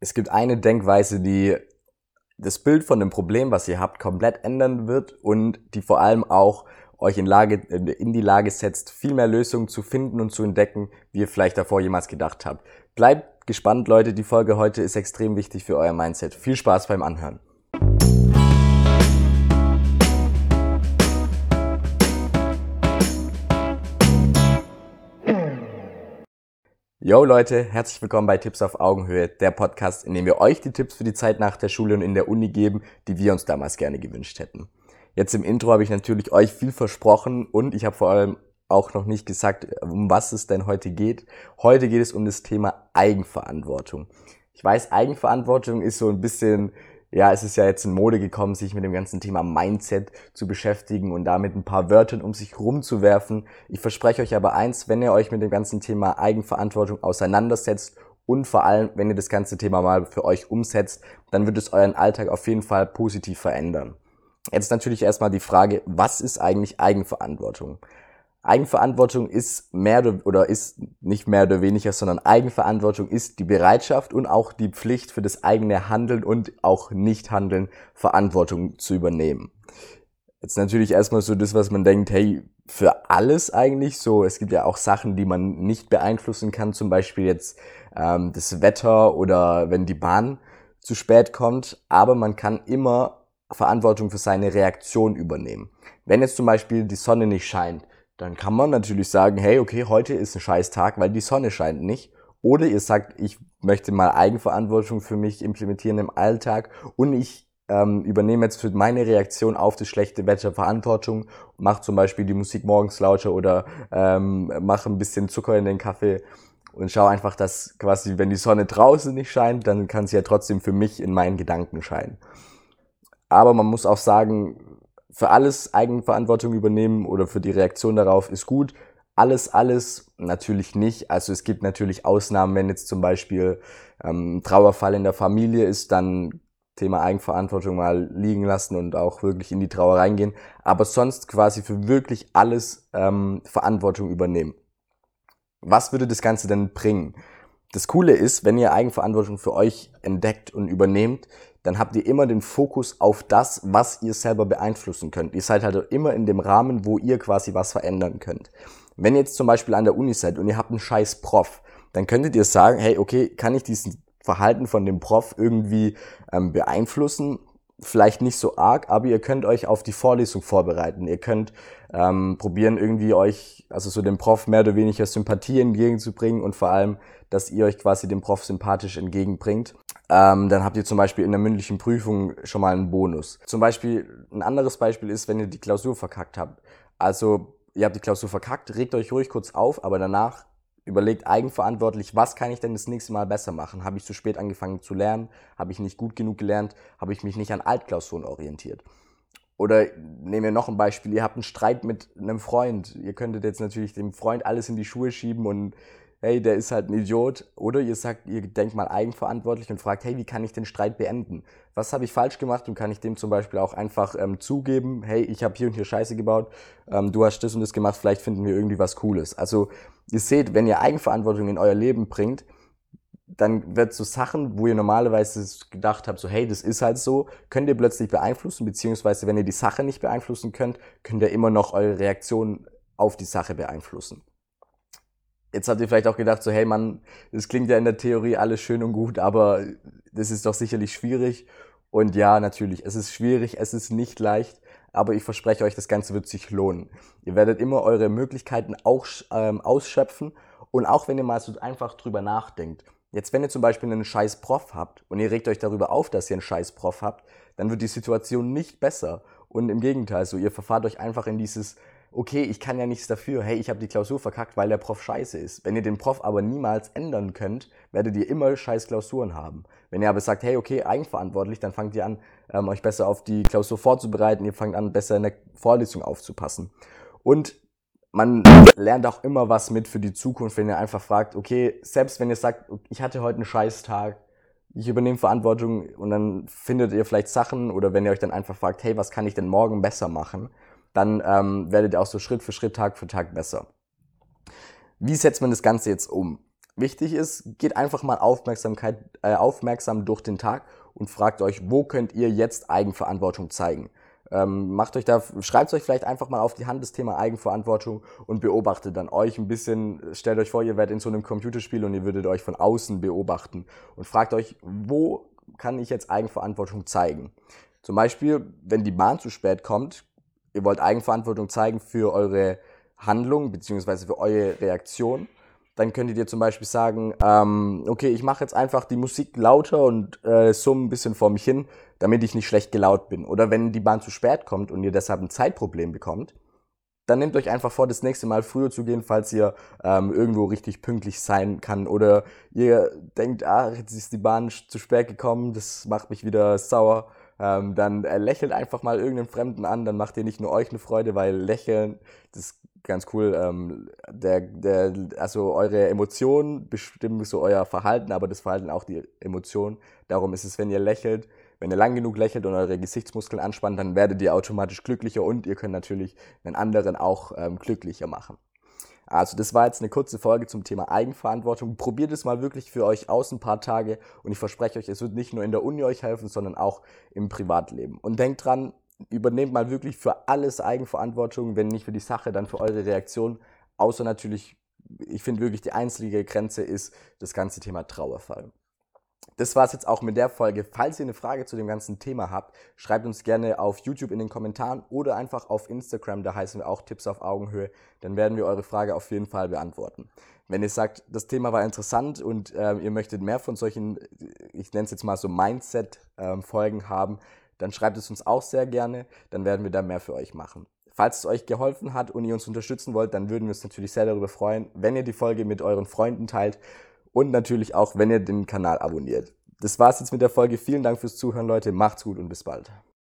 es gibt eine Denkweise, die das Bild von dem Problem, was ihr habt, komplett ändern wird und die vor allem auch euch in, Lage, in die Lage setzt, viel mehr Lösungen zu finden und zu entdecken, wie ihr vielleicht davor jemals gedacht habt. Bleibt gespannt, Leute. Die Folge heute ist extrem wichtig für euer Mindset. Viel Spaß beim Anhören. Yo Leute, herzlich willkommen bei Tipps auf Augenhöhe, der Podcast, in dem wir euch die Tipps für die Zeit nach der Schule und in der Uni geben, die wir uns damals gerne gewünscht hätten. Jetzt im Intro habe ich natürlich euch viel versprochen und ich habe vor allem auch noch nicht gesagt, um was es denn heute geht. Heute geht es um das Thema Eigenverantwortung. Ich weiß, Eigenverantwortung ist so ein bisschen ja, es ist ja jetzt in Mode gekommen, sich mit dem ganzen Thema Mindset zu beschäftigen und damit ein paar Wörtern um sich rumzuwerfen. Ich verspreche euch aber eins, wenn ihr euch mit dem ganzen Thema Eigenverantwortung auseinandersetzt und vor allem, wenn ihr das ganze Thema mal für euch umsetzt, dann wird es euren Alltag auf jeden Fall positiv verändern. Jetzt natürlich erstmal die Frage, was ist eigentlich Eigenverantwortung? Eigenverantwortung ist mehr oder ist nicht mehr oder weniger, sondern Eigenverantwortung ist die Bereitschaft und auch die Pflicht für das eigene Handeln und auch Nichthandeln Verantwortung zu übernehmen. Jetzt natürlich erstmal so das, was man denkt, hey, für alles eigentlich so. Es gibt ja auch Sachen, die man nicht beeinflussen kann, zum Beispiel jetzt ähm, das Wetter oder wenn die Bahn zu spät kommt, aber man kann immer Verantwortung für seine Reaktion übernehmen. Wenn jetzt zum Beispiel die Sonne nicht scheint, dann kann man natürlich sagen, hey, okay, heute ist ein scheiß Tag, weil die Sonne scheint nicht. Oder ihr sagt, ich möchte mal Eigenverantwortung für mich implementieren im Alltag und ich ähm, übernehme jetzt für meine Reaktion auf das schlechte Wetter Verantwortung, mache zum Beispiel die Musik morgens lauter oder ähm, mache ein bisschen Zucker in den Kaffee und schaue einfach, dass quasi, wenn die Sonne draußen nicht scheint, dann kann sie ja trotzdem für mich in meinen Gedanken scheinen. Aber man muss auch sagen, für alles Eigenverantwortung übernehmen oder für die Reaktion darauf ist gut. Alles, alles natürlich nicht. Also es gibt natürlich Ausnahmen, wenn jetzt zum Beispiel ähm, Trauerfall in der Familie ist, dann Thema Eigenverantwortung mal liegen lassen und auch wirklich in die Trauer reingehen. Aber sonst quasi für wirklich alles ähm, Verantwortung übernehmen. Was würde das Ganze denn bringen? Das Coole ist, wenn ihr Eigenverantwortung für euch entdeckt und übernehmt, dann habt ihr immer den Fokus auf das, was ihr selber beeinflussen könnt. Ihr seid halt immer in dem Rahmen, wo ihr quasi was verändern könnt. Wenn ihr jetzt zum Beispiel an der Uni seid und ihr habt einen scheiß Prof, dann könntet ihr sagen, hey, okay, kann ich diesen Verhalten von dem Prof irgendwie ähm, beeinflussen? Vielleicht nicht so arg, aber ihr könnt euch auf die Vorlesung vorbereiten. Ihr könnt ähm, probieren, irgendwie euch, also so dem Prof mehr oder weniger Sympathie entgegenzubringen und vor allem, dass ihr euch quasi dem Prof sympathisch entgegenbringt ähm, dann habt ihr zum Beispiel in der mündlichen Prüfung schon mal einen Bonus. Zum Beispiel, ein anderes Beispiel ist, wenn ihr die Klausur verkackt habt. Also, ihr habt die Klausur verkackt, regt euch ruhig kurz auf, aber danach überlegt eigenverantwortlich, was kann ich denn das nächste Mal besser machen? Habe ich zu spät angefangen zu lernen? Habe ich nicht gut genug gelernt? Habe ich mich nicht an Altklausuren orientiert? Oder nehmen wir noch ein Beispiel, ihr habt einen Streit mit einem Freund. Ihr könntet jetzt natürlich dem Freund alles in die Schuhe schieben und hey, der ist halt ein Idiot. Oder ihr sagt, ihr denkt mal eigenverantwortlich und fragt, hey, wie kann ich den Streit beenden? Was habe ich falsch gemacht und kann ich dem zum Beispiel auch einfach ähm, zugeben, hey, ich habe hier und hier Scheiße gebaut, ähm, du hast das und das gemacht, vielleicht finden wir irgendwie was Cooles. Also ihr seht, wenn ihr Eigenverantwortung in euer Leben bringt, dann wird so Sachen, wo ihr normalerweise gedacht habt, so hey, das ist halt so, könnt ihr plötzlich beeinflussen, beziehungsweise wenn ihr die Sache nicht beeinflussen könnt, könnt ihr immer noch eure Reaktion auf die Sache beeinflussen. Jetzt habt ihr vielleicht auch gedacht, so, hey Mann, das klingt ja in der Theorie alles schön und gut, aber das ist doch sicherlich schwierig. Und ja, natürlich, es ist schwierig, es ist nicht leicht, aber ich verspreche euch, das Ganze wird sich lohnen. Ihr werdet immer eure Möglichkeiten auch ähm, ausschöpfen und auch wenn ihr mal so einfach drüber nachdenkt. Jetzt, wenn ihr zum Beispiel einen scheiß Prof habt und ihr regt euch darüber auf, dass ihr einen scheiß Prof habt, dann wird die Situation nicht besser. Und im Gegenteil, so ihr verfahrt euch einfach in dieses okay, ich kann ja nichts dafür, hey, ich habe die Klausur verkackt, weil der Prof scheiße ist. Wenn ihr den Prof aber niemals ändern könnt, werdet ihr immer scheiß Klausuren haben. Wenn ihr aber sagt, hey, okay, eigenverantwortlich, dann fangt ihr an, ähm, euch besser auf die Klausur vorzubereiten, ihr fangt an, besser in der Vorlesung aufzupassen. Und man lernt auch immer was mit für die Zukunft, wenn ihr einfach fragt, okay, selbst wenn ihr sagt, ich hatte heute einen scheiß Tag, ich übernehme Verantwortung und dann findet ihr vielleicht Sachen oder wenn ihr euch dann einfach fragt, hey, was kann ich denn morgen besser machen? Dann ähm, werdet ihr auch so Schritt für Schritt, Tag für Tag besser. Wie setzt man das Ganze jetzt um? wichtig ist, geht einfach mal Aufmerksamkeit, äh, aufmerksam durch den Tag und fragt euch, wo könnt ihr jetzt Eigenverantwortung zeigen? Ähm, macht euch da, schreibt euch vielleicht einfach mal auf die Hand das Thema Eigenverantwortung und beobachtet dann euch ein bisschen. Stellt euch vor, ihr werdet in so einem Computerspiel und ihr würdet euch von außen beobachten und fragt euch, wo kann ich jetzt Eigenverantwortung zeigen? Zum Beispiel, wenn die Bahn zu spät kommt, ihr wollt Eigenverantwortung zeigen für eure Handlung beziehungsweise für eure Reaktion dann könntet ihr zum Beispiel sagen, ähm, okay, ich mache jetzt einfach die Musik lauter und äh, summe ein bisschen vor mich hin, damit ich nicht schlecht gelaunt bin. Oder wenn die Bahn zu spät kommt und ihr deshalb ein Zeitproblem bekommt, dann nehmt euch einfach vor, das nächste Mal früher zu gehen, falls ihr ähm, irgendwo richtig pünktlich sein kann. Oder ihr denkt, ah, jetzt ist die Bahn zu spät gekommen, das macht mich wieder sauer. Ähm, dann äh, lächelt einfach mal irgendeinen Fremden an, dann macht ihr nicht nur euch eine Freude, weil Lächeln, das ganz cool. Ähm, der, der, also eure Emotionen bestimmen so euer Verhalten, aber das Verhalten auch die Emotionen. Darum ist es, wenn ihr lächelt, wenn ihr lang genug lächelt und eure Gesichtsmuskeln anspannt, dann werdet ihr automatisch glücklicher und ihr könnt natürlich den anderen auch ähm, glücklicher machen. Also das war jetzt eine kurze Folge zum Thema Eigenverantwortung. Probiert es mal wirklich für euch aus ein paar Tage und ich verspreche euch, es wird nicht nur in der Uni euch helfen, sondern auch im Privatleben. Und denkt dran, übernehmt mal wirklich für alles Eigenverantwortung, wenn nicht für die Sache, dann für eure Reaktion. Außer natürlich, ich finde wirklich die einzige Grenze ist das ganze Thema Trauerfall. Das war es jetzt auch mit der Folge. Falls ihr eine Frage zu dem ganzen Thema habt, schreibt uns gerne auf YouTube in den Kommentaren oder einfach auf Instagram, da heißen wir auch Tipps auf Augenhöhe. Dann werden wir eure Frage auf jeden Fall beantworten. Wenn ihr sagt, das Thema war interessant und äh, ihr möchtet mehr von solchen, ich nenne es jetzt mal so Mindset-Folgen ähm, haben, dann schreibt es uns auch sehr gerne, dann werden wir da mehr für euch machen. Falls es euch geholfen hat und ihr uns unterstützen wollt, dann würden wir uns natürlich sehr darüber freuen, wenn ihr die Folge mit euren Freunden teilt und natürlich auch, wenn ihr den Kanal abonniert. Das war's jetzt mit der Folge. Vielen Dank fürs Zuhören, Leute. Macht's gut und bis bald.